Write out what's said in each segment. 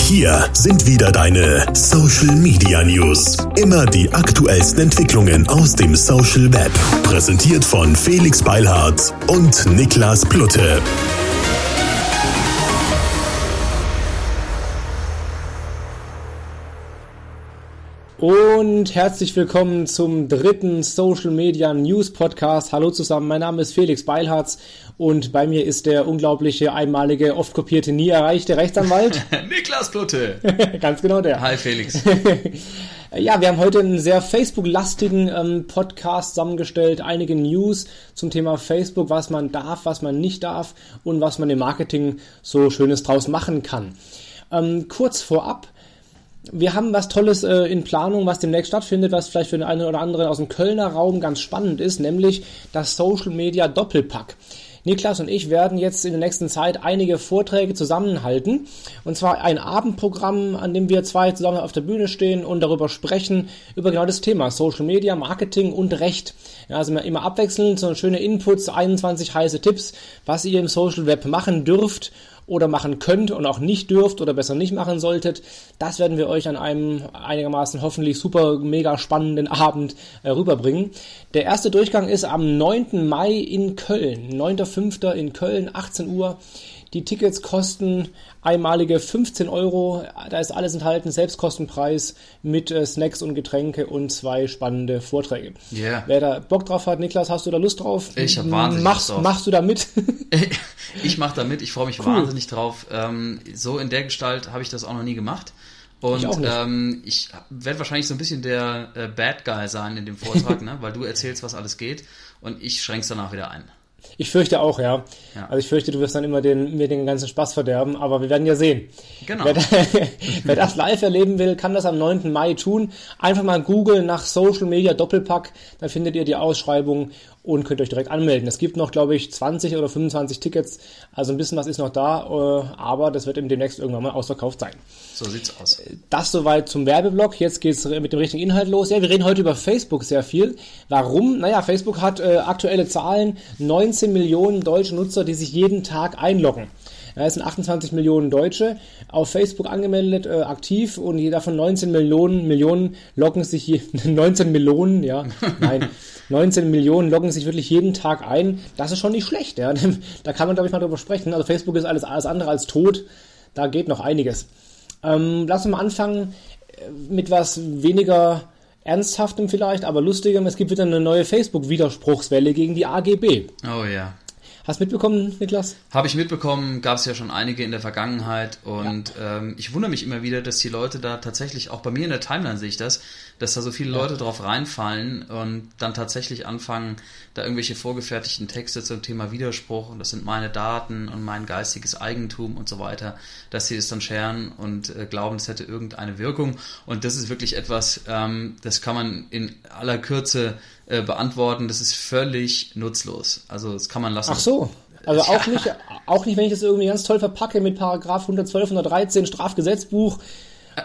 Hier sind wieder deine Social Media News. Immer die aktuellsten Entwicklungen aus dem Social Web. Präsentiert von Felix Beilhardt und Niklas Plutte. Und herzlich willkommen zum dritten Social Media News Podcast. Hallo zusammen, mein Name ist Felix Beilharz und bei mir ist der unglaubliche, einmalige, oft kopierte, nie erreichte Rechtsanwalt. Niklas Plutte. Ganz genau der. Hi Felix. ja, wir haben heute einen sehr Facebook-lastigen ähm, Podcast zusammengestellt. Einige News zum Thema Facebook, was man darf, was man nicht darf und was man im Marketing so Schönes draus machen kann. Ähm, kurz vorab, wir haben was Tolles äh, in Planung, was demnächst stattfindet, was vielleicht für den einen oder anderen aus dem Kölner Raum ganz spannend ist, nämlich das Social Media Doppelpack. Niklas und ich werden jetzt in der nächsten Zeit einige Vorträge zusammenhalten. Und zwar ein Abendprogramm, an dem wir zwei zusammen auf der Bühne stehen und darüber sprechen, über genau das Thema Social Media, Marketing und Recht. Ja, also immer abwechselnd, so schöne Inputs, 21 heiße Tipps, was ihr im Social Web machen dürft oder machen könnt und auch nicht dürft oder besser nicht machen solltet. Das werden wir euch an einem einigermaßen hoffentlich super mega spannenden Abend äh, rüberbringen. Der erste Durchgang ist am 9. Mai in Köln, 9.5. in Köln, 18 Uhr. Die Tickets kosten einmalige 15 Euro. Da ist alles enthalten, Selbstkostenpreis mit äh, Snacks und Getränke und zwei spannende Vorträge. Yeah. Wer da Bock drauf hat, Niklas, hast du da Lust drauf? Ich habe wahnsinnig machst, drauf. Machst du da mit? ich mache da mit, ich freue mich cool. wahnsinnig drauf. Ähm, so in der Gestalt habe ich das auch noch nie gemacht. Und ich, ähm, ich werde wahrscheinlich so ein bisschen der äh, Bad Guy sein in dem Vortrag, ne? weil du erzählst, was alles geht und ich schränk's danach wieder ein. Ich fürchte auch, ja. ja. Also ich fürchte, du wirst dann immer den, mir den ganzen Spaß verderben, aber wir werden ja sehen. Genau. Wer, wer das live erleben will, kann das am 9. Mai tun. Einfach mal googeln nach Social Media Doppelpack, dann findet ihr die Ausschreibung und könnt euch direkt anmelden. Es gibt noch, glaube ich, 20 oder 25 Tickets, also ein bisschen was ist noch da, äh, aber das wird eben demnächst irgendwann mal ausverkauft sein. So sieht's aus. Das soweit zum Werbeblock. Jetzt geht's mit dem richtigen Inhalt los. Ja, wir reden heute über Facebook sehr viel. Warum? Naja, Facebook hat äh, aktuelle Zahlen, 19 Millionen deutsche Nutzer, die sich jeden Tag einloggen. Ja, es sind 28 Millionen Deutsche auf Facebook angemeldet, äh, aktiv und jeder von 19 Millionen, Millionen loggen sich hier, 19 Millionen, ja, nein, 19 Millionen loggen sich wirklich jeden Tag ein. Das ist schon nicht schlecht, ja. Da kann man, glaube ich, mal drüber sprechen. Also Facebook ist alles, alles andere als tot. Da geht noch einiges. Ähm, lass uns mal anfangen äh, mit was weniger ernsthaftem vielleicht, aber lustigem. Es gibt wieder eine neue Facebook-Widerspruchswelle gegen die AGB. Oh ja. Hast du mitbekommen, Niklas? Habe ich mitbekommen, gab es ja schon einige in der Vergangenheit und ja. ähm, ich wundere mich immer wieder, dass die Leute da tatsächlich, auch bei mir in der Timeline sehe ich das, dass da so viele. Leute drauf reinfallen und dann tatsächlich anfangen, da irgendwelche vorgefertigten Texte zum Thema Widerspruch und das sind meine Daten und mein geistiges Eigentum und so weiter, dass sie das dann scheren und äh, glauben, es hätte irgendeine Wirkung und das ist wirklich etwas, ähm, das kann man in aller Kürze äh, beantworten, das ist völlig nutzlos. Also das kann man lassen. Ach so. Also auch nicht, auch nicht, wenn ich das irgendwie ganz toll verpacke mit Paragraph 112, 113 Strafgesetzbuch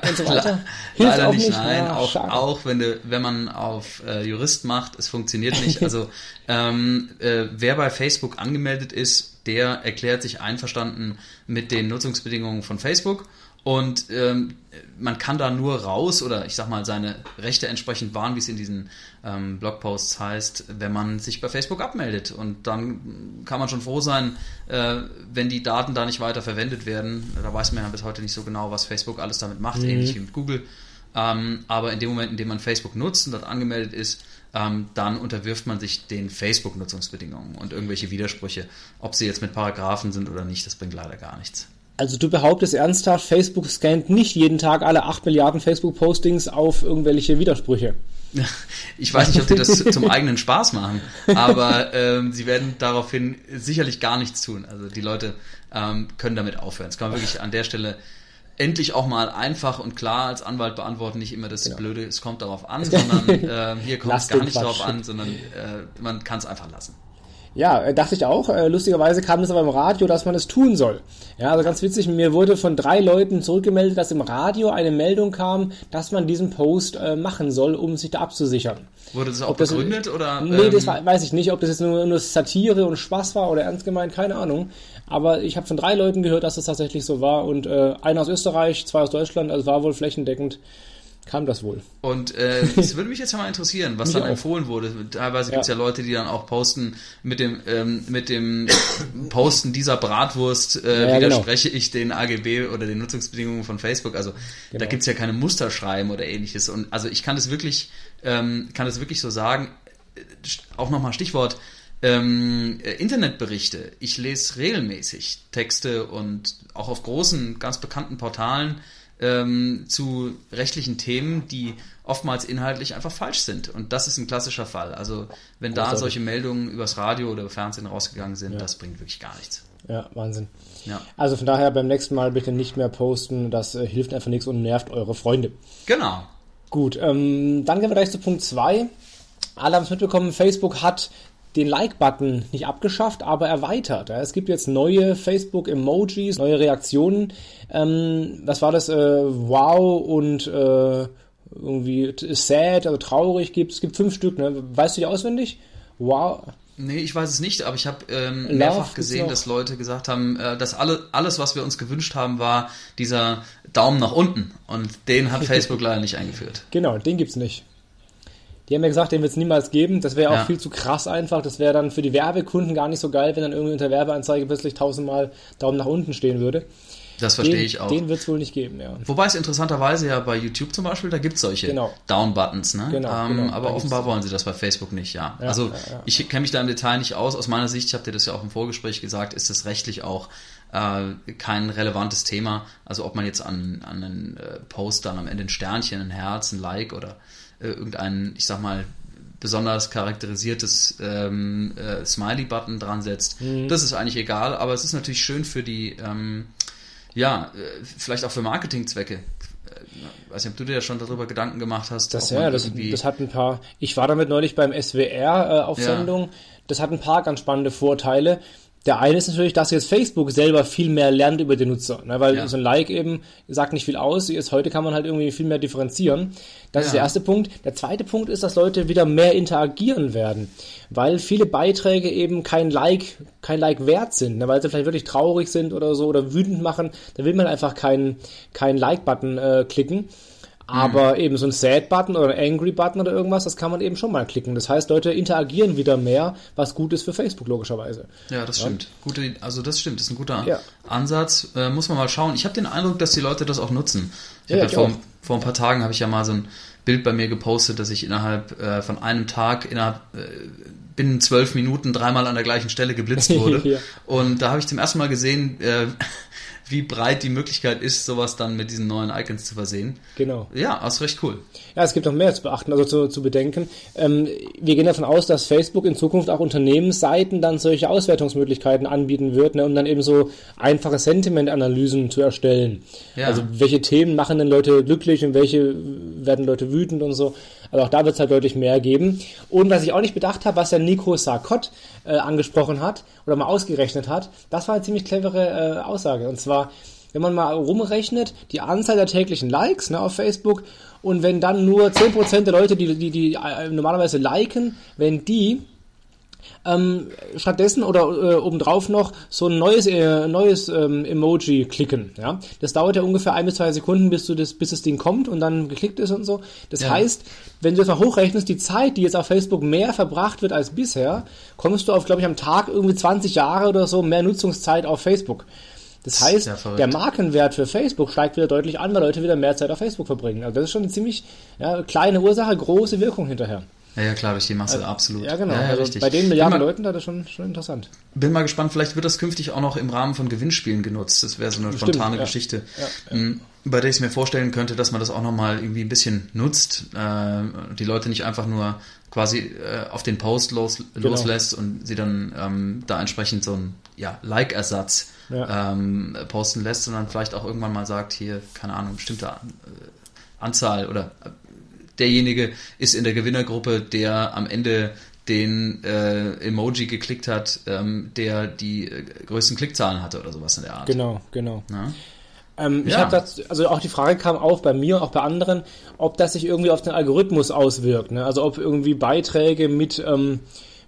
und so weiter. Hilft Leider nicht, nein. Ja, auch, auch wenn, du, wenn man auf äh, Jurist macht, es funktioniert nicht. Also ähm, äh, wer bei Facebook angemeldet ist, der erklärt sich einverstanden mit den Nutzungsbedingungen von Facebook und ähm, man kann da nur raus oder ich sag mal seine Rechte entsprechend wahren, wie es in diesen ähm, Blogposts heißt, wenn man sich bei Facebook abmeldet. Und dann kann man schon froh sein, äh, wenn die Daten da nicht weiter verwendet werden. Da weiß man ja bis heute nicht so genau, was Facebook alles damit macht, mhm. ähnlich wie mit Google. Ähm, aber in dem Moment, in dem man Facebook nutzt und dort angemeldet ist, ähm, dann unterwirft man sich den Facebook-Nutzungsbedingungen und irgendwelche Widersprüche. Ob sie jetzt mit Paragraphen sind oder nicht, das bringt leider gar nichts. Also du behauptest ernsthaft, Facebook scannt nicht jeden Tag alle 8 Milliarden Facebook-Postings auf irgendwelche Widersprüche. Ich weiß nicht, ob die das zum eigenen Spaß machen, aber ähm, sie werden daraufhin sicherlich gar nichts tun. Also die Leute ähm, können damit aufhören. Das kann man wirklich an der Stelle endlich auch mal einfach und klar als Anwalt beantworten, nicht immer das genau. Blöde, es kommt darauf an, sondern äh, hier kommt es gar nicht darauf an, sondern äh, man kann es einfach lassen. Ja, äh, dachte ich auch. Äh, lustigerweise kam es aber im Radio, dass man es tun soll. Ja, also ganz witzig, mir wurde von drei Leuten zurückgemeldet, dass im Radio eine Meldung kam, dass man diesen Post äh, machen soll, um sich da abzusichern. Wurde das auch ob begründet das, oder? Nee, ähm, das weiß ich nicht, ob das jetzt nur, nur Satire und Spaß war oder ernst gemeint, keine Ahnung. Aber ich habe von drei Leuten gehört, dass es das tatsächlich so war und äh, einer aus Österreich, zwei aus Deutschland, also war wohl flächendeckend kam das wohl. Und äh, es würde mich jetzt mal interessieren, was dann auch. empfohlen wurde. Teilweise ja. gibt es ja Leute, die dann auch posten mit dem ähm, mit dem Posten dieser Bratwurst äh, ja, genau. widerspreche genau. ich den AGB oder den Nutzungsbedingungen von Facebook. Also genau. da gibt es ja keine Musterschreiben oder ähnliches. Und also ich kann das wirklich, ähm, kann das wirklich so sagen. Auch nochmal Stichwort. Ähm, äh, Internetberichte. Ich lese regelmäßig Texte und auch auf großen, ganz bekannten Portalen ähm, zu rechtlichen Themen, die oftmals inhaltlich einfach falsch sind. Und das ist ein klassischer Fall. Also wenn da solche Meldungen übers Radio oder Fernsehen rausgegangen sind, ja. das bringt wirklich gar nichts. Ja, Wahnsinn. Ja. Also von daher beim nächsten Mal bitte nicht mehr posten. Das äh, hilft einfach nichts und nervt eure Freunde. Genau. Gut, ähm, dann gehen wir gleich zu Punkt 2. Alle haben es mitbekommen, Facebook hat den Like-Button nicht abgeschafft, aber erweitert. Es gibt jetzt neue Facebook-Emojis, neue Reaktionen. Ähm, was war das? Äh, wow und äh, irgendwie sad, also traurig gibt es. gibt fünf Stück, ne? Weißt du die auswendig? Wow. Nee, ich weiß es nicht, aber ich habe ähm, mehrfach gesehen, dass Leute gesagt haben, äh, dass alle, alles, was wir uns gewünscht haben, war dieser Daumen nach unten. Und den hat Facebook leider nicht eingeführt. Genau, den gibt's nicht. Die haben ja gesagt, den wird es niemals geben. Das wäre auch ja. viel zu krass einfach. Das wäre dann für die Werbekunden gar nicht so geil, wenn dann irgendwie unter Werbeanzeige plötzlich tausendmal Daumen nach unten stehen würde. Das verstehe den, ich auch. Den wird es wohl nicht geben, ja. Wobei es interessanterweise ja bei YouTube zum Beispiel, da gibt es solche genau. Down-Buttons, ne? Genau, ähm, genau. Aber offenbar wollen sie das bei Facebook nicht, ja. ja also ja, ich kenne mich da im Detail nicht aus. Aus meiner Sicht, ich habe dir das ja auch im Vorgespräch gesagt, ist das rechtlich auch äh, kein relevantes Thema. Also ob man jetzt an, an einen äh, Post dann am Ende ein Sternchen, ein Herz, ein Like oder äh, irgendein, ich sag mal, besonders charakterisiertes ähm, äh, Smiley-Button dran setzt. Mhm. Das ist eigentlich egal, aber es ist natürlich schön für die, ähm, ja, äh, vielleicht auch für Marketingzwecke. Äh, weiß nicht, ob du dir ja schon darüber Gedanken gemacht hast. Das, ja, das, das, hat ein paar. Ich war damit neulich beim SWR äh, auf ja. Sendung. Das hat ein paar ganz spannende Vorteile. Der eine ist natürlich, dass jetzt Facebook selber viel mehr lernt über den Nutzer, ne? weil ja. so ein Like eben sagt nicht viel aus. Jetzt heute kann man halt irgendwie viel mehr differenzieren. Das ja. ist der erste Punkt. Der zweite Punkt ist, dass Leute wieder mehr interagieren werden, weil viele Beiträge eben kein Like, kein Like wert sind, ne? weil sie vielleicht wirklich traurig sind oder so oder wütend machen. Da will man einfach keinen keinen Like-Button äh, klicken. Aber mhm. eben so ein Sad-Button oder ein Angry-Button oder irgendwas, das kann man eben schon mal klicken. Das heißt, Leute interagieren wieder mehr, was gut ist für Facebook logischerweise. Ja, das stimmt. Gute, also das stimmt, das ist ein guter ja. Ansatz. Äh, muss man mal schauen. Ich habe den Eindruck, dass die Leute das auch nutzen. Ich ja, ja vor, vor ein paar Tagen habe ich ja mal so ein Bild bei mir gepostet, dass ich innerhalb äh, von einem Tag innerhalb äh, binnen zwölf Minuten dreimal an der gleichen Stelle geblitzt wurde. ja. Und da habe ich zum ersten Mal gesehen, äh, wie breit die Möglichkeit ist, sowas dann mit diesen neuen Icons zu versehen. Genau. Ja, das ist recht cool. Ja, es gibt noch mehr zu beachten, also zu, zu bedenken. Ähm, wir gehen davon aus, dass Facebook in Zukunft auch Unternehmensseiten dann solche Auswertungsmöglichkeiten anbieten wird, ne, um dann eben so einfache Sentimentanalysen zu erstellen. Ja. Also welche Themen machen denn Leute glücklich und welche werden Leute wütend und so. Also auch da wird es halt deutlich mehr geben. Und was ich auch nicht bedacht habe, was der Nico Sarkot äh, angesprochen hat oder mal ausgerechnet hat, das war eine ziemlich clevere äh, Aussage. Und zwar, wenn man mal rumrechnet, die Anzahl der täglichen Likes ne, auf Facebook und wenn dann nur 10% der Leute, die, die, die äh, normalerweise liken, wenn die ähm, stattdessen oder äh, obendrauf noch so ein neues, äh, neues ähm, Emoji klicken. Ja? Das dauert ja ungefähr ein bis zwei Sekunden, bis, du das, bis das Ding kommt und dann geklickt ist und so. Das ja. heißt, wenn du das mal hochrechnest, die Zeit, die jetzt auf Facebook mehr verbracht wird als bisher, kommst du auf, glaube ich, am Tag irgendwie 20 Jahre oder so mehr Nutzungszeit auf Facebook. Das heißt, ja der Markenwert für Facebook steigt wieder deutlich an, weil Leute wieder mehr Zeit auf Facebook verbringen. Also das ist schon eine ziemlich ja, kleine Ursache, große Wirkung hinterher. Ja, ja, klar, durch die Masse, also, absolut. Ja, genau. Ja, ja, also bei den Milliarden Leuten, da ist das schon, schon interessant. Bin mal gespannt, vielleicht wird das künftig auch noch im Rahmen von Gewinnspielen genutzt. Das wäre so eine Stimmt, spontane ja. Geschichte. Mhm. Bei der ich mir vorstellen könnte, dass man das auch nochmal irgendwie ein bisschen nutzt. Äh, die Leute nicht einfach nur quasi äh, auf den Post los, genau. loslässt und sie dann ähm, da entsprechend so einen ja, Like-Ersatz ähm, posten lässt, sondern vielleicht auch irgendwann mal sagt, hier, keine Ahnung, bestimmte äh, Anzahl oder derjenige ist in der Gewinnergruppe, der am Ende den äh, Emoji geklickt hat, ähm, der die äh, größten Klickzahlen hatte oder sowas in der Art. Genau, genau. Ähm, ich ja. habe das, also auch die Frage kam auf bei mir, auch bei anderen, ob das sich irgendwie auf den Algorithmus auswirkt. Ne? Also ob irgendwie Beiträge mit ähm,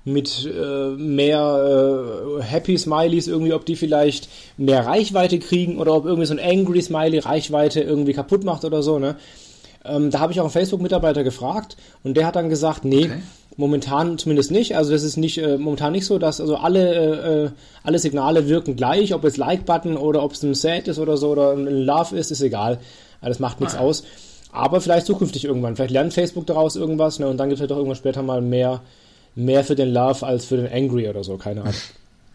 mit äh, mehr äh, Happy Smileys irgendwie, ob die vielleicht mehr Reichweite kriegen oder ob irgendwie so ein Angry Smiley Reichweite irgendwie kaputt macht oder so, ne? Ähm, da habe ich auch einen Facebook-Mitarbeiter gefragt und der hat dann gesagt, nee, okay. momentan zumindest nicht. Also das ist nicht äh, momentan nicht so, dass also alle äh, äh alle Signale wirken gleich, ob es Like-Button oder ob es ein Sad ist oder so oder ein Love ist, ist egal. Also das macht nichts ah, aus. Aber vielleicht zukünftig irgendwann. Vielleicht lernt Facebook daraus irgendwas ne, und dann gibt es halt doch irgendwann später mal mehr mehr für den Love als für den Angry oder so, keine Ahnung.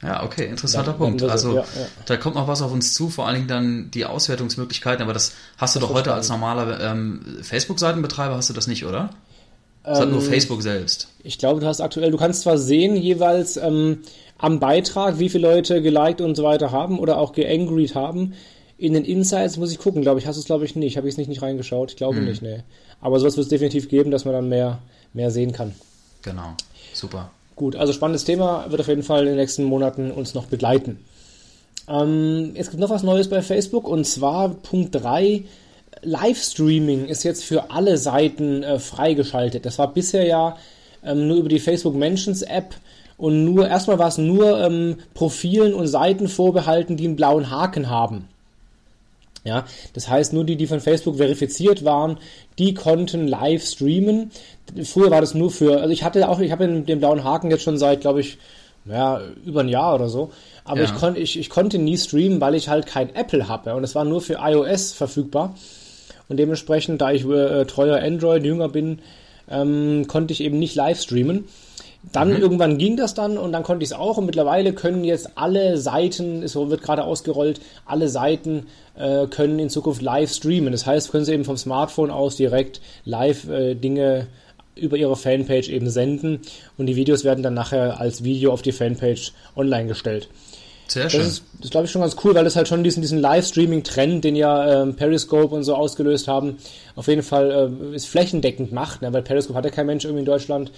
Ja, okay, interessanter dann, Punkt. Also ja, ja. da kommt noch was auf uns zu, vor allen Dingen dann die Auswertungsmöglichkeiten, aber das hast du das doch heute spannend. als normaler ähm, Facebook-Seitenbetreiber hast du das nicht, oder? Das ähm, hat nur Facebook selbst. Ich glaube, du hast aktuell, du kannst zwar sehen jeweils ähm, am Beitrag, wie viele Leute geliked und so weiter haben oder auch geangried haben. In den Insights muss ich gucken, glaube ich, hast du es glaube ich nicht. Habe ich es nicht, nicht reingeschaut? Ich glaube hm. nicht, nee. Aber sowas wird es definitiv geben, dass man dann mehr, mehr sehen kann. Genau. Super. Gut, also spannendes Thema, wird auf jeden Fall in den nächsten Monaten uns noch begleiten. Ähm, es gibt noch was Neues bei Facebook und zwar Punkt 3. Livestreaming ist jetzt für alle Seiten äh, freigeschaltet. Das war bisher ja ähm, nur über die Facebook Mentions App und nur erstmal war es nur ähm, Profilen und Seiten vorbehalten, die einen blauen Haken haben. Ja, das heißt, nur die, die von Facebook verifiziert waren, die konnten live streamen. Früher war das nur für, also ich hatte auch, ich habe den blauen Haken jetzt schon seit, glaube ich, ja, über ein Jahr oder so. Aber ja. ich, kon, ich, ich konnte nie streamen, weil ich halt kein Apple habe. Und es war nur für iOS verfügbar. Und dementsprechend, da ich äh, treuer Android-Jünger bin, ähm, konnte ich eben nicht live streamen. Dann mhm. irgendwann ging das dann und dann konnte ich es auch und mittlerweile können jetzt alle Seiten, es wird gerade ausgerollt, alle Seiten äh, können in Zukunft live streamen. Das heißt, können sie eben vom Smartphone aus direkt live äh, Dinge über ihre Fanpage eben senden und die Videos werden dann nachher als Video auf die Fanpage online gestellt. Sehr schön. Das ist, das glaube ich, schon ganz cool, weil das halt schon diesen, diesen Livestreaming-Trend, den ja ähm, Periscope und so ausgelöst haben, auf jeden Fall äh, ist flächendeckend macht, ne? weil Periscope hat ja kein Mensch irgendwie in Deutschland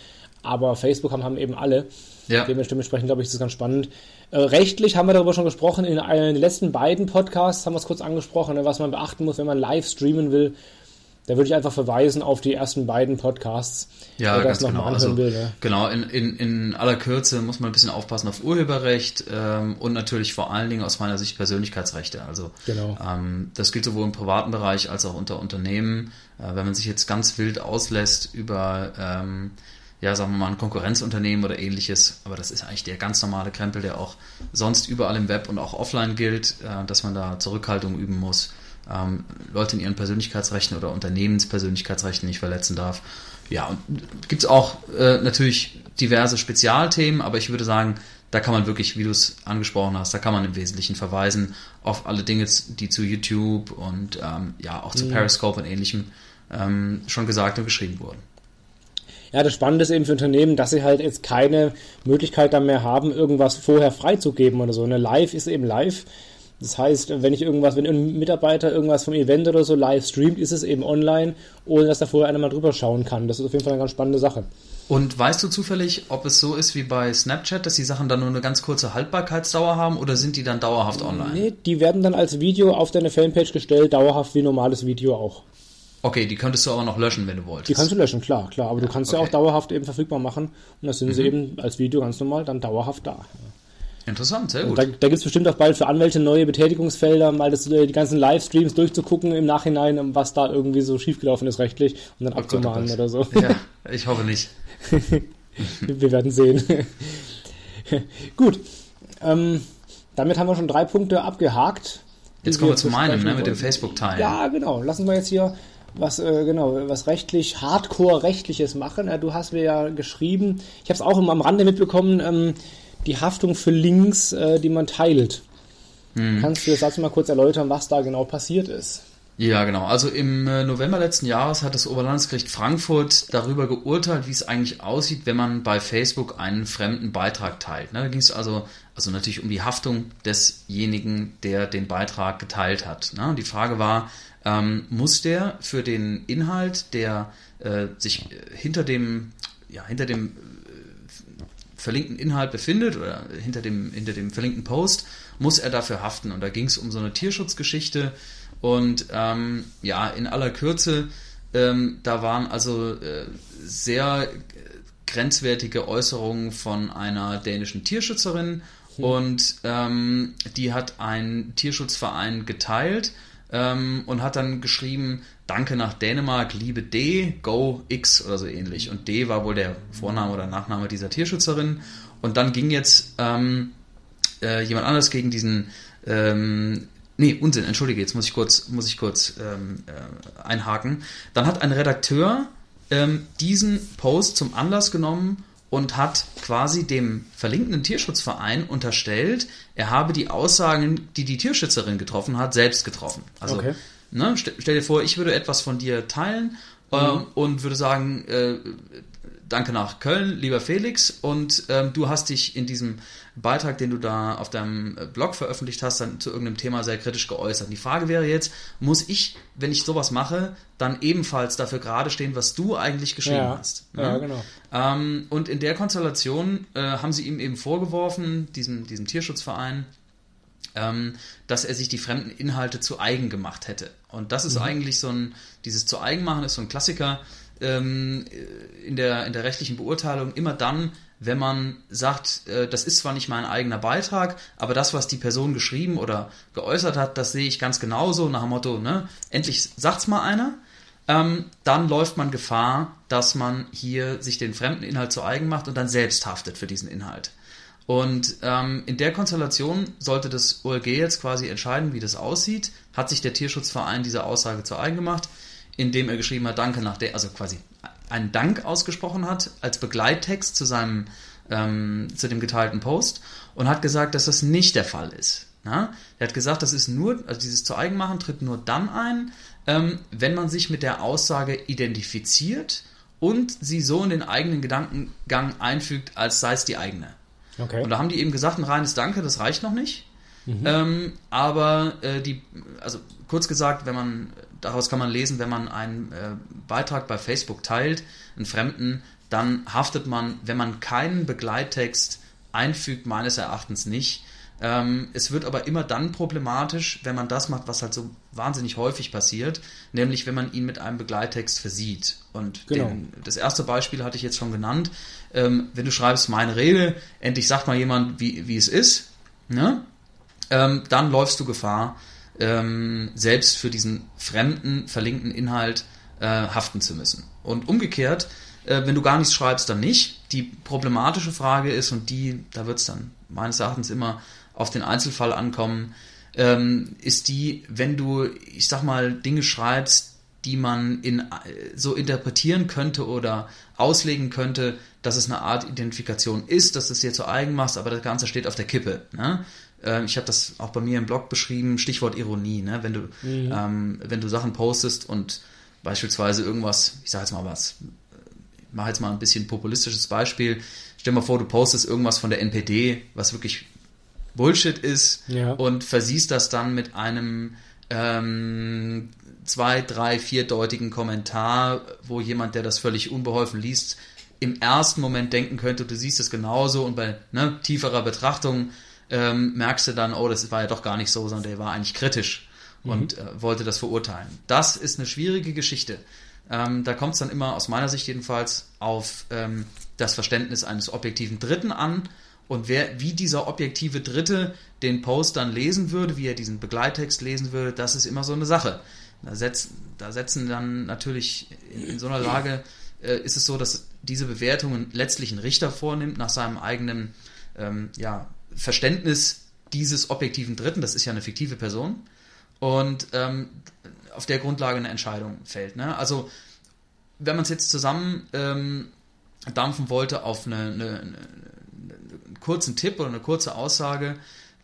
aber Facebook haben, haben eben alle. Ja. Dementsprechend glaube ich, ist das ganz spannend. Äh, rechtlich haben wir darüber schon gesprochen. In, in, den letzten beiden Podcasts haben wir es kurz angesprochen, ne, was man beachten muss, wenn man live streamen will. Da würde ich einfach verweisen auf die ersten beiden Podcasts, ja, wer das nochmal genau. anhören also, will. Ne? Genau, in, in, in aller Kürze muss man ein bisschen aufpassen auf Urheberrecht ähm, und natürlich vor allen Dingen aus meiner Sicht Persönlichkeitsrechte. Also genau. ähm, das gilt sowohl im privaten Bereich als auch unter Unternehmen. Äh, wenn man sich jetzt ganz wild auslässt über ähm, ja, sagen wir mal, ein Konkurrenzunternehmen oder ähnliches. Aber das ist eigentlich der ganz normale Krempel, der auch sonst überall im Web und auch offline gilt, äh, dass man da Zurückhaltung üben muss, ähm, Leute in ihren Persönlichkeitsrechten oder Unternehmenspersönlichkeitsrechten nicht verletzen darf. Ja, und gibt es auch äh, natürlich diverse Spezialthemen, aber ich würde sagen, da kann man wirklich, wie du es angesprochen hast, da kann man im Wesentlichen verweisen auf alle Dinge, die zu YouTube und ähm, ja auch zu mhm. Periscope und ähnlichem ähm, schon gesagt und geschrieben wurden. Ja, das Spannende ist eben für Unternehmen, dass sie halt jetzt keine Möglichkeit dann mehr haben, irgendwas vorher freizugeben oder so. Eine Live ist eben live. Das heißt, wenn ich irgendwas, wenn ein Mitarbeiter irgendwas vom Event oder so live streamt, ist es eben online, ohne dass da vorher einer mal drüber schauen kann. Das ist auf jeden Fall eine ganz spannende Sache. Und weißt du zufällig, ob es so ist wie bei Snapchat, dass die Sachen dann nur eine ganz kurze Haltbarkeitsdauer haben oder sind die dann dauerhaft online? Nee, die werden dann als Video auf deine Fanpage gestellt, dauerhaft wie normales Video auch. Okay, die könntest du aber noch löschen, wenn du wolltest. Die kannst du löschen, klar, klar. Aber ja, du kannst okay. ja auch dauerhaft eben verfügbar machen. Und das sind mhm. sie eben als Video ganz normal dann dauerhaft da. Interessant, sehr gut. Und da, da gibt es bestimmt auch bald für Anwälte neue Betätigungsfelder, mal das, äh, die ganzen Livestreams durchzugucken im Nachhinein, was da irgendwie so schiefgelaufen ist rechtlich und dann oh abzumahnen Gott, oh oder so. Ja, ich hoffe nicht. Wir werden sehen. gut. Ähm, damit haben wir schon drei Punkte abgehakt. Jetzt kommen wir zu meinem, ne, mit dem Facebook-Teil. Ja, genau. Lassen wir jetzt hier was äh, genau was rechtlich Hardcore rechtliches machen. Äh, du hast mir ja geschrieben, ich habe es auch immer am Rande mitbekommen, ähm, die Haftung für Links, äh, die man teilt. Hm. Kannst du das mal kurz erläutern, was da genau passiert ist? Ja, genau. Also im äh, November letzten Jahres hat das Oberlandesgericht Frankfurt darüber geurteilt, wie es eigentlich aussieht, wenn man bei Facebook einen fremden Beitrag teilt. Ne, da ging es also, also natürlich um die Haftung desjenigen, der den Beitrag geteilt hat. Ne? Und die Frage war, ähm, muss der für den Inhalt, der äh, sich hinter dem, ja, hinter dem verlinkten Inhalt befindet oder hinter dem, hinter dem verlinkten Post, muss er dafür haften. Und da ging es um so eine Tierschutzgeschichte. Und ähm, ja, in aller Kürze, ähm, da waren also äh, sehr grenzwertige Äußerungen von einer dänischen Tierschützerin hm. und ähm, die hat einen Tierschutzverein geteilt ähm, und hat dann geschrieben, Danke nach Dänemark, liebe D, Go X oder so ähnlich. Und D war wohl der Vorname oder Nachname dieser Tierschützerin. Und dann ging jetzt ähm, äh, jemand anderes gegen diesen ähm, Nee, Unsinn, entschuldige, jetzt muss ich kurz, muss ich kurz ähm, äh, einhaken. Dann hat ein Redakteur ähm, diesen Post zum Anlass genommen und hat quasi dem verlinkenden Tierschutzverein unterstellt, er habe die Aussagen, die die Tierschützerin getroffen hat, selbst getroffen. Also, okay. ne, stell, stell, dir vor, ich würde etwas von dir teilen äh, mhm. und würde sagen, äh, danke nach Köln, lieber Felix, und ähm, du hast dich in diesem Beitrag, den du da auf deinem äh, Blog veröffentlicht hast, dann zu irgendeinem Thema sehr kritisch geäußert. Die Frage wäre jetzt, muss ich, wenn ich sowas mache, dann ebenfalls dafür gerade stehen, was du eigentlich geschrieben ja, hast? Ja, ja genau. Ähm, und in der Konstellation äh, haben sie ihm eben vorgeworfen, diesem, diesem Tierschutzverein, ähm, dass er sich die fremden Inhalte zu eigen gemacht hätte. Und das ist mhm. eigentlich so ein, dieses zu eigen machen ist so ein Klassiker ähm, in, der, in der rechtlichen Beurteilung immer dann, wenn man sagt, äh, das ist zwar nicht mein eigener Beitrag, aber das, was die Person geschrieben oder geäußert hat, das sehe ich ganz genauso nach dem Motto, ne, endlich sagt's mal einer, ähm, dann läuft man Gefahr, dass man hier sich den fremden Inhalt zu eigen macht und dann selbst haftet für diesen Inhalt. Und ähm, in der Konstellation sollte das OLG jetzt quasi entscheiden, wie das aussieht. Hat sich der Tierschutzverein diese Aussage zu eigen gemacht, indem er geschrieben hat, danke nach der, also quasi einen Dank ausgesprochen hat als Begleittext zu seinem ähm, zu dem geteilten Post und hat gesagt, dass das nicht der Fall ist. Ja? Er hat gesagt, das ist nur, also dieses zu eigen machen tritt nur dann ein, ähm, wenn man sich mit der Aussage identifiziert und sie so in den eigenen Gedankengang einfügt, als sei es die eigene. Okay. Und da haben die eben gesagt, ein reines Danke, das reicht noch nicht. Mhm. Ähm, aber äh, die, also kurz gesagt, wenn man daraus kann man lesen, wenn man einen äh, Beitrag bei Facebook teilt, einen Fremden, dann haftet man, wenn man keinen Begleittext einfügt, meines Erachtens nicht. Ähm, es wird aber immer dann problematisch, wenn man das macht, was halt so wahnsinnig häufig passiert, nämlich wenn man ihn mit einem Begleittext versieht. Und genau. den, das erste Beispiel hatte ich jetzt schon genannt. Ähm, wenn du schreibst, meine Rede, endlich sagt mal jemand, wie, wie es ist, ne? ähm, dann läufst du Gefahr, ähm, selbst für diesen fremden, verlinkten Inhalt äh, haften zu müssen. Und umgekehrt, äh, wenn du gar nichts schreibst, dann nicht. Die problematische Frage ist, und die, da wird es dann meines Erachtens immer auf den Einzelfall ankommen, ähm, ist die, wenn du, ich sag mal, Dinge schreibst, die man in, so interpretieren könnte oder auslegen könnte, dass es eine Art Identifikation ist, dass du es dir zu eigen machst, aber das Ganze steht auf der Kippe. Ne? Ähm, ich habe das auch bei mir im Blog beschrieben, Stichwort Ironie, ne? wenn, du, mhm. ähm, wenn du Sachen postest und beispielsweise irgendwas, ich sage jetzt mal was, mache jetzt mal ein bisschen populistisches Beispiel, stell mal vor, du postest irgendwas von der NPD, was wirklich Bullshit ist ja. und versiehst das dann mit einem ähm, zwei, drei, vierdeutigen Kommentar, wo jemand, der das völlig unbeholfen liest, im ersten Moment denken könnte, du siehst es genauso und bei ne, tieferer Betrachtung ähm, merkst du dann, oh, das war ja doch gar nicht so, sondern der war eigentlich kritisch mhm. und äh, wollte das verurteilen. Das ist eine schwierige Geschichte. Ähm, da kommt es dann immer, aus meiner Sicht jedenfalls, auf ähm, das Verständnis eines objektiven Dritten an und wer, wie dieser objektive Dritte den Post dann lesen würde, wie er diesen Begleittext lesen würde, das ist immer so eine Sache. Da, setz, da setzen dann natürlich in, in so einer Lage äh, ist es so, dass diese Bewertungen letztlich ein Richter vornimmt nach seinem eigenen ähm, ja, Verständnis dieses objektiven Dritten, das ist ja eine fiktive Person, und ähm, auf der Grundlage eine Entscheidung fällt. Ne? Also, wenn man es jetzt zusammen ähm, dampfen wollte auf eine, eine, eine, einen kurzen Tipp oder eine kurze Aussage,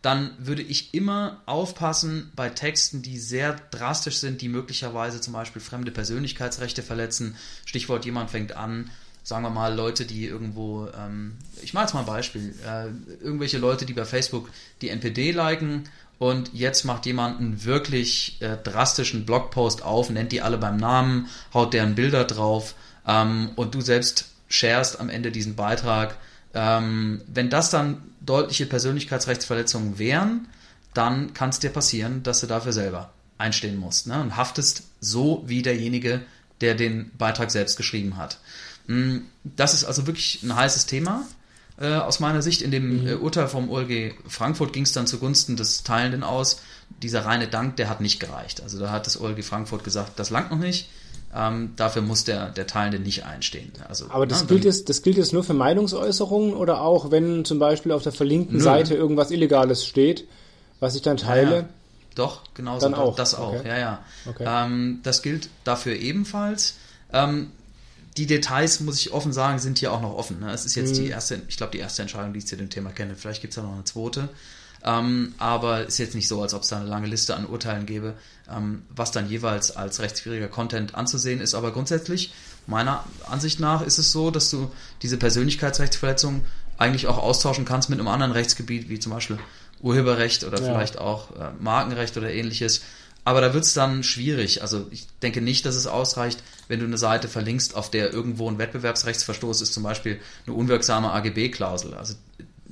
dann würde ich immer aufpassen bei Texten, die sehr drastisch sind, die möglicherweise zum Beispiel fremde Persönlichkeitsrechte verletzen. Stichwort, jemand fängt an, sagen wir mal, Leute, die irgendwo, ähm, ich mache jetzt mal ein Beispiel, äh, irgendwelche Leute, die bei Facebook die NPD liken und jetzt macht jemand einen wirklich äh, drastischen Blogpost auf, nennt die alle beim Namen, haut deren Bilder drauf ähm, und du selbst sharest am Ende diesen Beitrag Ähm, wenn das dann deutliche Persönlichkeitsrechtsverletzungen wären, dann kann es dir passieren, dass du dafür selber einstehen musst ne? und haftest so wie derjenige, der den Beitrag selbst geschrieben hat. Mm, das ist also wirklich ein heißes Thema. Äh, aus meiner Sicht in dem mhm. äh, Urteil vom OLG Frankfurt ging es dann zugunsten des Teilenden aus. Dieser reine Dank, der hat nicht gereicht. Also da hat das OLG Frankfurt gesagt, das langt noch nicht. Ähm, dafür muss der, der Teilende nicht einstehen. Also, Aber das, na, gilt jetzt, das gilt jetzt nur für Meinungsäußerungen oder auch, wenn zum Beispiel auf der verlinkten nö. Seite irgendwas Illegales steht, was ich dann teile? Ja. Doch, genau so. Auch. Das auch, okay. ja, ja. Okay. Ähm, das gilt dafür ebenfalls. Ähm, die Details, muss ich offen sagen, sind hier auch noch offen. Ne? Es ist jetzt mhm. die erste, ich glaube, die erste Entscheidung, die ich zu dem Thema kenne. Vielleicht gibt es ja noch eine zweite. Ähm, aber ist jetzt nicht so, als ob es da eine lange Liste an Urteilen gäbe, ähm, was dann jeweils als rechtswidriger Content anzusehen ist. Aber grundsätzlich, meiner Ansicht nach, ist es so, dass du diese Persönlichkeitsrechtsverletzungen eigentlich auch austauschen kannst mit einem anderen Rechtsgebiet, wie zum Beispiel Urheberrecht oder ja. vielleicht auch äh, Markenrecht oder ähnliches. Aber da wird es dann schwierig. Also ich denke nicht, dass es ausreicht, wenn du eine Seite verlinkst, auf der irgendwo ein Wettbewerbsrechtsverstoß ist, zum Beispiel eine unwirksame AGB-Klausel. Also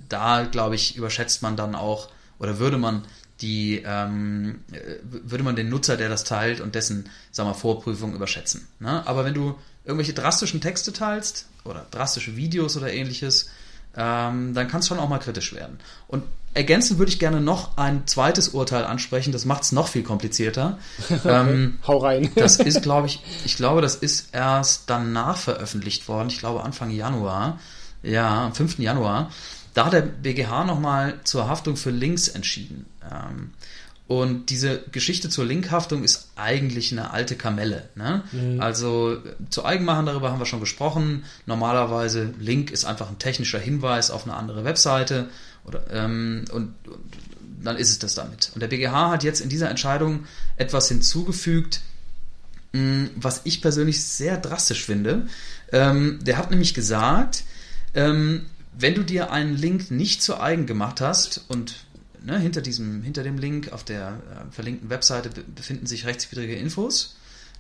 da, glaube ich, überschätzt man dann auch oder würde man die ähm, äh, würde man den Nutzer, der das teilt und dessen sagen wir, Vorprüfung überschätzen. Ne? Aber wenn du irgendwelche drastischen Texte teilst oder drastische Videos oder ähnliches, ähm, dann kann es schon auch mal kritisch werden. Und ergänzend würde ich gerne noch ein zweites Urteil ansprechen, das macht es noch viel komplizierter. ähm, Hau rein. das ist, glaube ich, ich glaube, das ist erst danach veröffentlicht worden, ich glaube Anfang Januar, ja, am 5. Januar. Da hat der BGH nochmal zur Haftung für Links entschieden. Ähm, und diese Geschichte zur Linkhaftung ist eigentlich eine alte Kamelle. Ne? Mhm. Also zu Eigenmachen darüber haben wir schon gesprochen. Normalerweise Link ist einfach ein technischer Hinweis auf eine andere Webseite oder, ähm, und, und dann ist es das damit. Und der BGH hat jetzt in dieser Entscheidung etwas hinzugefügt, mm, was ich persönlich sehr drastisch finde. Ähm, der hat nämlich gesagt, ähm, wenn du dir einen Link nicht zu eigen gemacht hast und ne, hinter, diesem, hinter dem Link auf der äh, verlinkten Webseite befinden sich rechtswidrige Infos,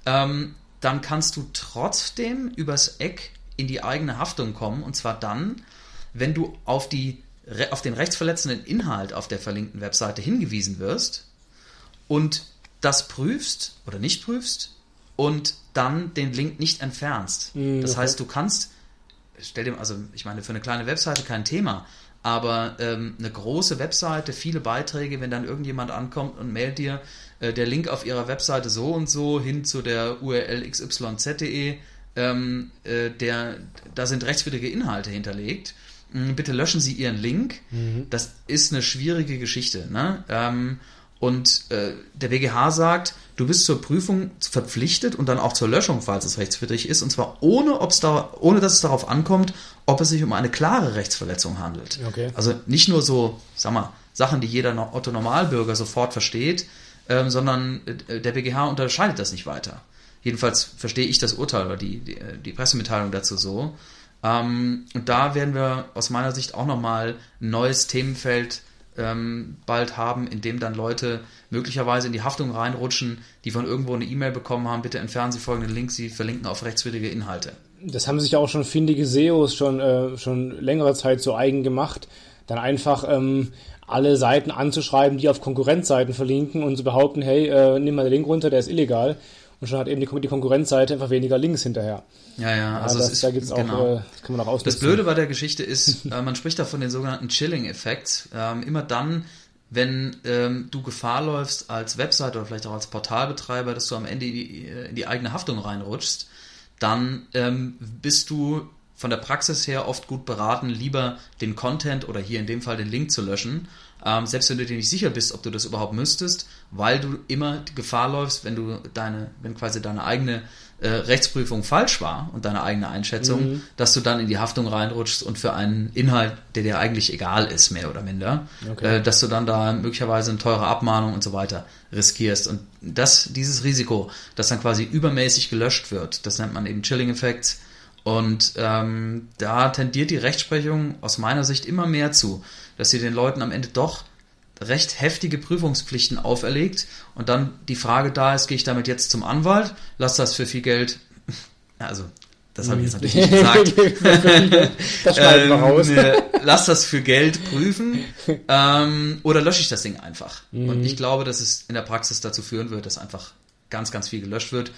ähm, dann kannst du trotzdem übers Eck in die eigene Haftung kommen und zwar dann, wenn du auf, die, auf den rechtsverletzenden Inhalt auf der verlinkten Webseite hingewiesen wirst und das prüfst oder nicht prüfst und dann den Link nicht entfernst. Mhm, das heißt, du kannst, stell dir, also ich meine, für eine kleine Webseite kein Thema, aber ähm, eine große Webseite, viele Beiträge, wenn dann irgendjemand ankommt und meldet dir, äh, der Link auf ihrer Webseite so und so hin zu der URL xyz.de, ähm, äh, der, da sind rechtswidrige Inhalte hinterlegt. Mhm, bitte löschen Sie Ihren Link. Mhm. Das ist eine schwierige Geschichte. Ne? Ähm, und äh, der BGH sagt, du bist zur Prüfung verpflichtet und dann auch zur Löschung, falls es rechtswidrig ist, und zwar ohne, ob's da, ohne dass es darauf ankommt, ob es sich um eine klare Rechtsverletzung handelt. Okay. Also nicht nur so, sag mal, Sachen, die jeder Otto Normalbürger sofort versteht, ähm, sondern äh, der BGH unterscheidet das nicht weiter. Jedenfalls verstehe ich das Urteil oder die, die, die Pressemitteilung dazu so. Ähm, und da werden wir aus meiner Sicht auch nochmal ein neues Themenfeld ähm, bald haben, in dem dann Leute möglicherweise in die Haftung reinrutschen, die von irgendwo eine E-Mail bekommen haben, bitte entfernen Sie folgenden Link, Sie verlinken auf rechtswidrige Inhalte. Das haben sich auch schon findige SEOs schon, äh, schon längere Zeit zu eigen gemacht, dann einfach ähm, alle Seiten anzuschreiben, die auf Konkurrenzseiten verlinken und zu behaupten, hey, äh, nimm mal den Link runter, der ist illegal. Und schon hat eben die, die Konkurrenzseite einfach weniger Links hinterher. Ja, ja, also das, ist, da gibt's auch, genau. äh, das kann man auch Das Blöde bei der Geschichte ist, äh, man spricht da von den sogenannten Chilling-Effekt. Ähm, immer dann, wenn ähm, du Gefahr läufst als Website oder vielleicht auch als Portalbetreiber, dass du am Ende in die, äh, in die eigene Haftung reinrutschst, dann ähm, bist du von der Praxis her oft gut beraten, lieber den Content oder hier in dem Fall den Link zu löschen, ähm, selbst wenn du dir nicht sicher bist, ob du das überhaupt müsstest, weil du immer die Gefahr läufst, wenn du deine, wenn quasi deine eigene äh, Rechtsprüfung falsch war und deine eigene Einschätzung, mhm. dass du dann in die Haftung reinrutschst und für einen Inhalt, der dir eigentlich egal ist, mehr oder minder, okay. äh, dass du dann da möglicherweise eine teure Abmahnung und so weiter riskierst. Und das, dieses Risiko, das dann quasi übermäßig gelöscht wird, das nennt man eben Chilling-Effekt. Und ähm, da tendiert die Rechtsprechung aus meiner Sicht immer mehr zu, dass sie den Leuten am Ende doch recht heftige Prüfungspflichten auferlegt und dann die Frage da ist, gehe ich damit jetzt zum Anwalt, lass das für viel Geld, also Das habe ich jetzt natürlich nicht gesagt. das schneiden wir ähm, raus. Äh, lass das für Geld prüfen ähm, oder lösche ich das Ding einfach. Mhm. Und ich glaube, dass es in der Praxis dazu führen wird, dass einfach ganz, ganz viel gelöscht wird.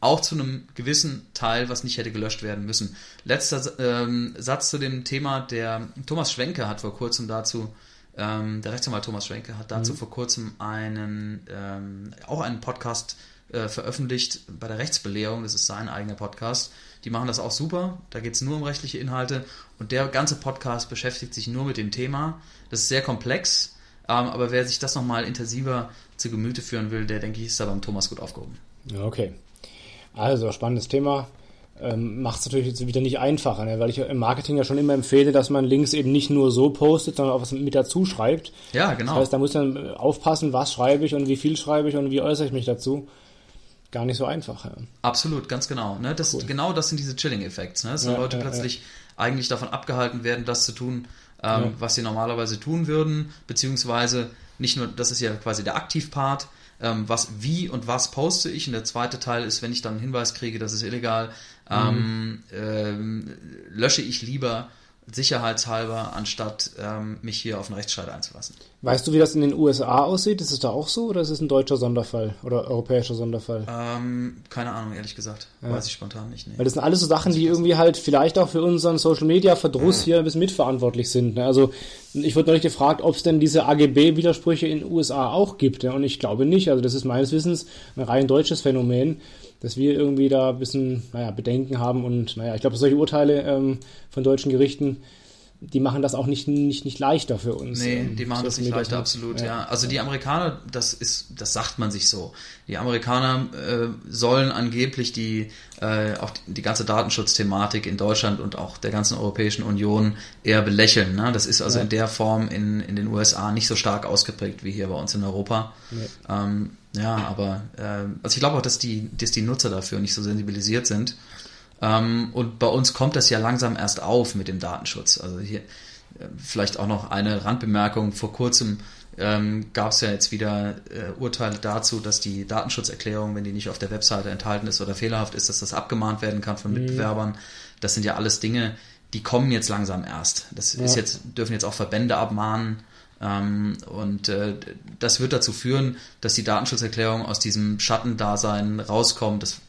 Auch zu einem gewissen Teil, was nicht hätte gelöscht werden müssen. Letzter ähm, Satz zu dem Thema. Der Thomas Schwenke hat vor kurzem dazu ähm, der Rechtsanwalt Thomas Schwenke hat dazu mhm. vor kurzem einen, ähm, auch einen Podcast äh, veröffentlicht bei der Rechtsbelehrung. Das ist sein eigener Podcast. Die machen das auch super. Da geht es nur um rechtliche Inhalte. Und der ganze Podcast beschäftigt sich nur mit dem Thema. Das ist sehr komplex. Ähm, aber wer sich das nochmal intensiver zu Gemüte führen will, der denke ich, ist da beim Thomas gut aufgehoben. Okay. Also, spannendes Thema ähm, macht es natürlich jetzt wieder nicht einfacher, ne? weil ich im Marketing ja schon immer empfehle, dass man Links eben nicht nur so postet, sondern auch was mit dazu schreibt. Ja, genau. Das heißt, da muss man aufpassen, was schreibe ich und wie viel schreibe ich und wie äußere ich mich dazu. Gar nicht so einfach. Ja. Absolut, ganz genau. Ne? Das, cool. Genau das sind diese Chilling-Effekte, ne? dass ja, Leute ja, plötzlich eigentlich davon abgehalten werden, das zu tun, ähm, was sie normalerweise tun würden, beziehungsweise nicht nur, das ist ja quasi der Aktivpart, ähm, was, wie und was poste ich. Und der zweite Teil ist, wenn ich dann einen Hinweis kriege, das ist illegal, ähm, ähm, lösche ich lieber sicherheitshalber, anstatt ähm, mich hier auf einen Rechtsstreit einzulassen. Weißt du, wie das in den USA aussieht? Ist es da auch so oder ist es ein deutscher Sonderfall oder europäischer Sonderfall? Ähm, keine Ahnung, ehrlich gesagt. Ja. Weiß ich spontan nicht. Nee. Weil das sind alles so Sachen, die irgendwie halt vielleicht auch für unseren Social Media Verdruss ja. hier ein bisschen mitverantwortlich sind. Ne? Also ich wurde neulich gefragt, ob es denn diese AGB-Widersprüche in den USA auch gibt. Und ich glaube nicht. Also das ist meines Wissens ein rein deutsches Phänomen dass wir irgendwie da ein bisschen, naja, Bedenken haben und, naja, ich glaube, solche Urteile ähm, von deutschen Gerichten, die machen das auch nicht, nicht, nicht leichter für uns. Nee, ähm, die machen das nicht leichter, absolut, ja. ja. Also die Amerikaner, das ist, das sagt man sich so. Die Amerikaner äh, sollen angeblich die, äh, auch die, die ganze Datenschutzthematik in Deutschland und auch der ganzen Europäischen Union eher belächeln. Ne? Das ist also ja. in der Form in, in den USA nicht so stark ausgeprägt wie hier bei uns in Europa. Nee. Ähm, ja, aber äh, also ich glaube auch, dass die, dass die Nutzer dafür nicht so sensibilisiert sind. Ähm, und bei uns kommt das ja langsam erst auf mit dem Datenschutz. Also hier äh, vielleicht auch noch eine Randbemerkung. Vor kurzem ähm, gab es ja jetzt wieder äh, Urteile dazu, dass die Datenschutzerklärung, wenn die nicht auf der Webseite enthalten ist oder fehlerhaft ist, dass das abgemahnt werden kann von mhm. Mitbewerbern. Das sind ja alles Dinge, die kommen jetzt langsam erst. Das ja. ist jetzt, dürfen jetzt auch Verbände abmahnen. Ähm, und äh, das wird dazu führen, dass die Datenschutzerklärung aus diesem Schattendasein rauskommt. Das,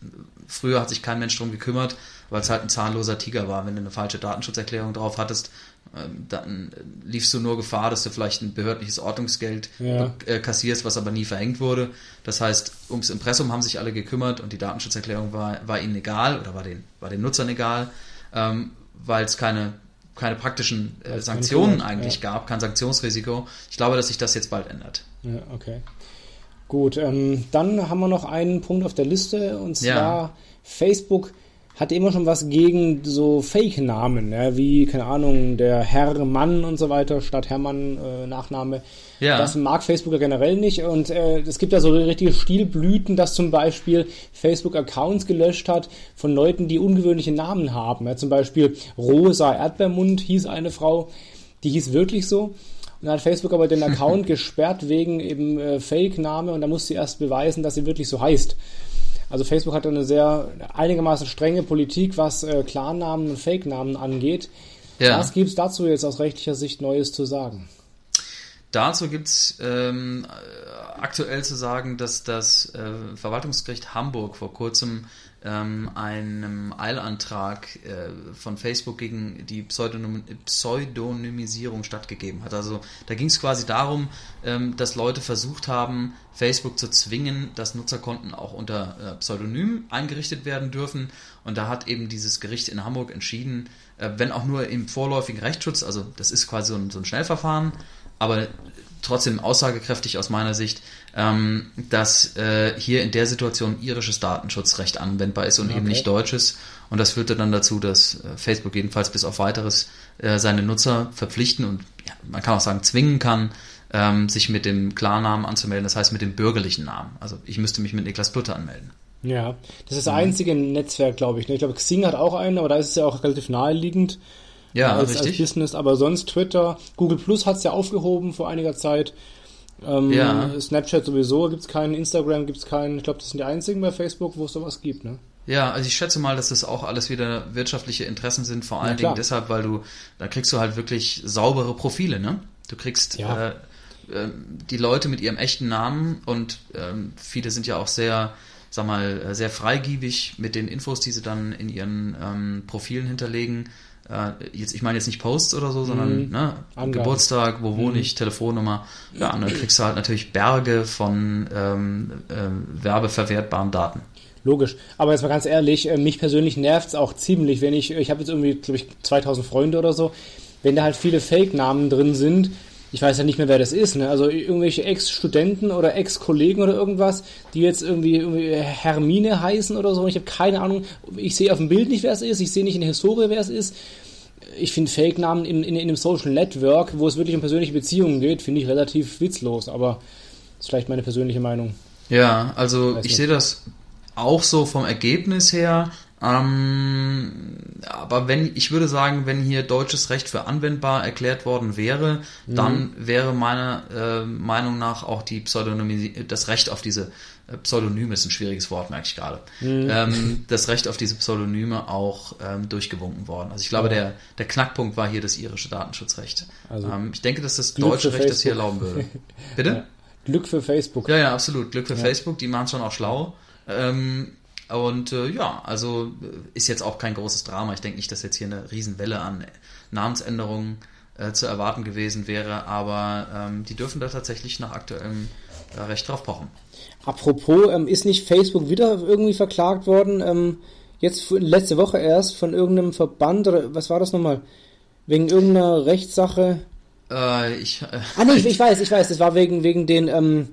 früher hat sich kein Mensch drum gekümmert, weil es halt ein zahnloser Tiger war. Wenn du eine falsche Datenschutzerklärung drauf hattest, äh, dann liefst du nur Gefahr, dass du vielleicht ein behördliches Ordnungsgeld ja. äh, kassierst, was aber nie verhängt wurde. Das heißt, ums Impressum haben sich alle gekümmert und die Datenschutzerklärung war, war ihnen egal oder war den, war den Nutzern egal, ähm, weil es keine keine praktischen äh, Sanktionen eigentlich ja. gab, kein Sanktionsrisiko. Ich glaube, dass sich das jetzt bald ändert. Ja, okay. Gut, ähm, dann haben wir noch einen Punkt auf der Liste und zwar ja. Facebook hatte immer schon was gegen so Fake-Namen, ja, wie, keine Ahnung, der Herrmann und so weiter, statt Hermann äh, Nachname. Ja. Das mag Facebook ja generell nicht und äh, es gibt ja so richtige Stilblüten, dass zum Beispiel Facebook Accounts gelöscht hat von Leuten, die ungewöhnliche Namen haben. Ja, zum Beispiel Rosa Erdbeermund hieß eine Frau, die hieß wirklich so. Und dann hat Facebook aber den Account gesperrt wegen eben äh, Fake-Name und da musste sie erst beweisen, dass sie wirklich so heißt. Also Facebook hat eine sehr einigermaßen strenge Politik, was äh, Klarnamen und Fake-Namen angeht. Ja. Was gibt es dazu jetzt aus rechtlicher Sicht Neues zu sagen? Dazu gibt es ähm, aktuell zu sagen, dass das äh, Verwaltungsgericht Hamburg vor kurzem ähm, einem Eilantrag äh, von Facebook gegen die Pseudonym Pseudonymisierung stattgegeben hat. Also da ging es quasi darum, ähm, dass Leute versucht haben, Facebook zu zwingen, dass Nutzerkonten auch unter äh, Pseudonym eingerichtet werden dürfen. Und da hat eben dieses Gericht in Hamburg entschieden, äh, wenn auch nur im vorläufigen Rechtsschutz, also das ist quasi so ein, so ein Schnellverfahren, aber trotzdem aussagekräftig aus meiner Sicht, ähm, dass äh, hier in der Situation irisches Datenschutzrecht anwendbar ist und okay. eben nicht deutsches. Und das führte dann dazu, dass äh, Facebook jedenfalls bis auf weiteres äh, seine Nutzer verpflichten und ja, man kann auch sagen zwingen kann, ähm, sich mit dem Klarnamen anzumelden, das heißt mit dem bürgerlichen Namen. Also ich müsste mich mit Niklas Plutter anmelden. Ja, das ist das einzige Netzwerk, glaube ich. Ne? Ich glaube, Xing hat auch einen, aber da ist es ja auch relativ naheliegend ja, als, richtig. als Business. Aber sonst Twitter, Google Plus hat es ja aufgehoben vor einiger Zeit. Ähm, ja. Snapchat sowieso gibt es keinen, Instagram gibt es keinen. Ich glaube, das sind die einzigen bei Facebook, wo es sowas gibt, ne? Ja, also ich schätze mal, dass das auch alles wieder wirtschaftliche Interessen sind, vor allen ja, Dingen deshalb, weil du, da kriegst du halt wirklich saubere Profile, ne? Du kriegst ja. äh, äh, die Leute mit ihrem echten Namen und ähm, viele sind ja auch sehr, sag mal, äh, sehr freigiebig mit den Infos, die sie dann in ihren ähm, Profilen hinterlegen. Äh, jetzt, ich meine jetzt nicht Posts oder so, sondern mhm. ne, Geburtstag, wo wohne mhm. ich, Telefonnummer. Ja, und dann kriegst du halt natürlich Berge von ähm, äh, werbeverwertbaren Daten. Logisch. Aber jetzt mal ganz ehrlich, äh, mich persönlich nervt es auch ziemlich, wenn ich, ich habe jetzt irgendwie, glaube ich, 2000 Freunde oder so, wenn da halt viele Fake-Namen drin sind, ich weiß ja nicht mehr, wer das ist, ne? Also irgendwelche Ex-Studenten oder Ex-Kollegen oder irgendwas, die jetzt irgendwie, irgendwie Hermine heißen oder so. Ich habe keine Ahnung. Ich sehe auf dem Bild nicht, wer es ist. Ich sehe nicht in der Historie, wer es ist. Ich finde Fake-Namen in, in, in einem Social Network, wo es wirklich um persönliche Beziehungen geht, finde ich relativ witzlos. Aber das ist vielleicht meine persönliche Meinung. Ja, also ich, ich sehe das auch so vom Ergebnis her. Ähm, aber wenn, ich würde sagen, wenn hier deutsches Recht für anwendbar erklärt worden wäre, mhm. dann wäre meiner äh, Meinung nach auch die Pseudonyme, das Recht auf diese äh, Pseudonyme ist ein schwieriges Wort, merke ich gerade. Mhm. Ähm, das Recht auf diese Pseudonyme auch ähm, durchgewunken worden. Also ich glaube, ja. der, der Knackpunkt war hier das irische Datenschutzrecht. Also ähm, ich denke, dass das Glück deutsche Recht das hier erlauben würde. Bitte? Ja. Glück für Facebook. Ja, ja, absolut. Glück für ja. Facebook, die machen es schon auch schlau. Ähm, und äh, ja, also äh, ist jetzt auch kein großes Drama. Ich denke nicht, dass jetzt hier eine Riesenwelle an Namensänderungen äh, zu erwarten gewesen wäre, aber ähm, die dürfen da tatsächlich nach aktuellem äh, Recht drauf pochen. Apropos, ähm, ist nicht Facebook wieder irgendwie verklagt worden? Ähm, jetzt letzte Woche erst von irgendeinem Verband oder was war das nochmal? Wegen irgendeiner Rechtssache? Äh, ich, äh, ah nee, ich, ich, weiß, ich weiß, das war wegen, wegen den ähm,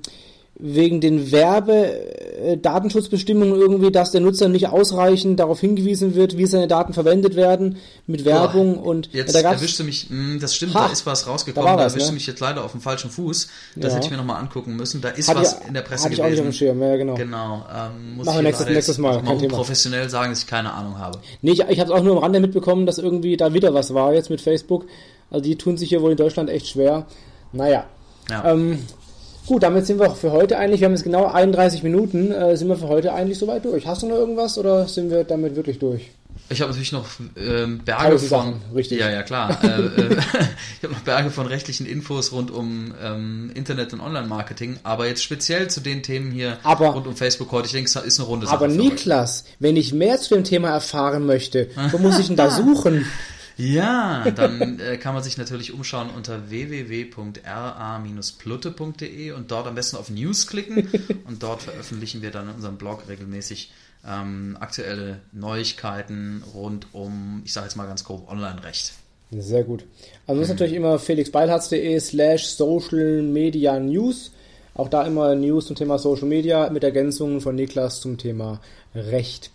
wegen den Werbedatenschutzbestimmungen irgendwie, dass der Nutzer nicht ausreichend darauf hingewiesen wird, wie seine Daten verwendet werden mit Werbung Boah, und jetzt da erwischte mich, mh, hm, das stimmt, ha, da ist was rausgekommen, da, da erwischte ne? mich jetzt leider auf dem falschen Fuß. Das ja. hätte ich mir nochmal angucken müssen. Da ist Hat was ich, in der Presse gewesen. Ich auch nicht auf dem Schirm. Ja, genau. Genau. Ähm, muss Machen wir nächstes, nächstes Mal. Thema. professionell sagen, dass ich keine Ahnung habe. Nee, ich, ich habe es auch nur am Rande mitbekommen, dass irgendwie da wieder was war jetzt mit Facebook. Also die tun sich hier wohl in Deutschland echt schwer. Naja. Ja. Ähm, Gut, damit sind wir für heute eigentlich, wir haben jetzt genau 31 Minuten, äh, sind wir für heute eigentlich soweit durch. Hast du noch irgendwas oder sind wir damit wirklich durch? Ich habe natürlich noch ähm, Berge von Sachen, richtig. Ja, ja, klar. äh, äh, ich habe noch Berge von rechtlichen Infos rund um ähm, Internet und Online-Marketing, aber jetzt speziell zu den Themen hier aber, rund um Facebook heute, ich denke, es ist eine runde Sache. Aber Niklas, wenn ich mehr zu dem Thema erfahren möchte, wo muss ich denn da suchen? Ja, dann äh, kann man sich natürlich umschauen unter www.ra-plutte.de und dort am besten auf News klicken und dort veröffentlichen wir dann in unserem Blog regelmäßig ähm, aktuelle Neuigkeiten rund um, ich sage jetzt mal ganz grob, Online-Recht. Sehr gut. Also das ist natürlich immer felixbeilharz.de slash social media news. Auch da immer News zum Thema Social Media mit Ergänzungen von Niklas zum Thema Recht.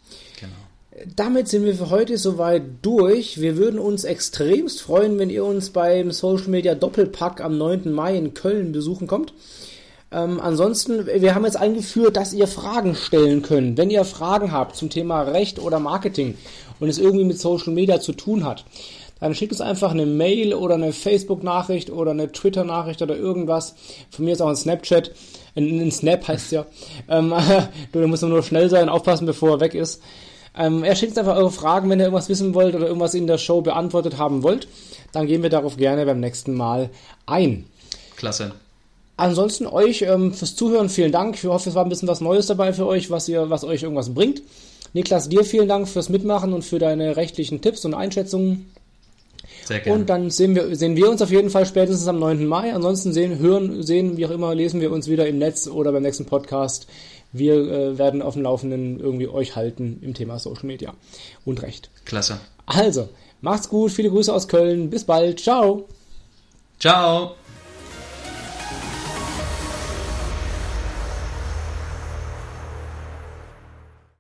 Damit sind wir für heute soweit durch. Wir würden uns extremst freuen, wenn ihr uns beim Social Media Doppelpack am 9. Mai in Köln besuchen kommt. Ähm, ansonsten, wir haben jetzt eingeführt, dass ihr Fragen stellen könnt. Wenn ihr Fragen habt zum Thema Recht oder Marketing und es irgendwie mit Social Media zu tun hat, dann schickt uns einfach eine Mail oder eine Facebook-Nachricht oder eine Twitter-Nachricht oder irgendwas. Von mir ist auch ein Snapchat. Ein, ein Snap heißt ja. Ähm, du, da muss nur schnell sein, aufpassen, bevor er weg ist. Ähm, er schickt einfach eure Fragen, wenn ihr irgendwas wissen wollt oder irgendwas in der Show beantwortet haben wollt. Dann gehen wir darauf gerne beim nächsten Mal ein. Klasse. Ansonsten euch ähm, fürs Zuhören vielen Dank. Ich hoffe, es war ein bisschen was Neues dabei für euch, was ihr, was euch irgendwas bringt. Niklas, dir vielen Dank fürs Mitmachen und für deine rechtlichen Tipps und Einschätzungen. Sehr gerne. Und dann sehen wir, sehen wir uns auf jeden Fall spätestens am 9. Mai. Ansonsten sehen, hören, sehen, wie auch immer, lesen wir uns wieder im Netz oder beim nächsten Podcast wir äh, werden auf dem Laufenden irgendwie euch halten im Thema Social Media und Recht. Klasse. Also, macht's gut, viele Grüße aus Köln, bis bald, ciao. Ciao.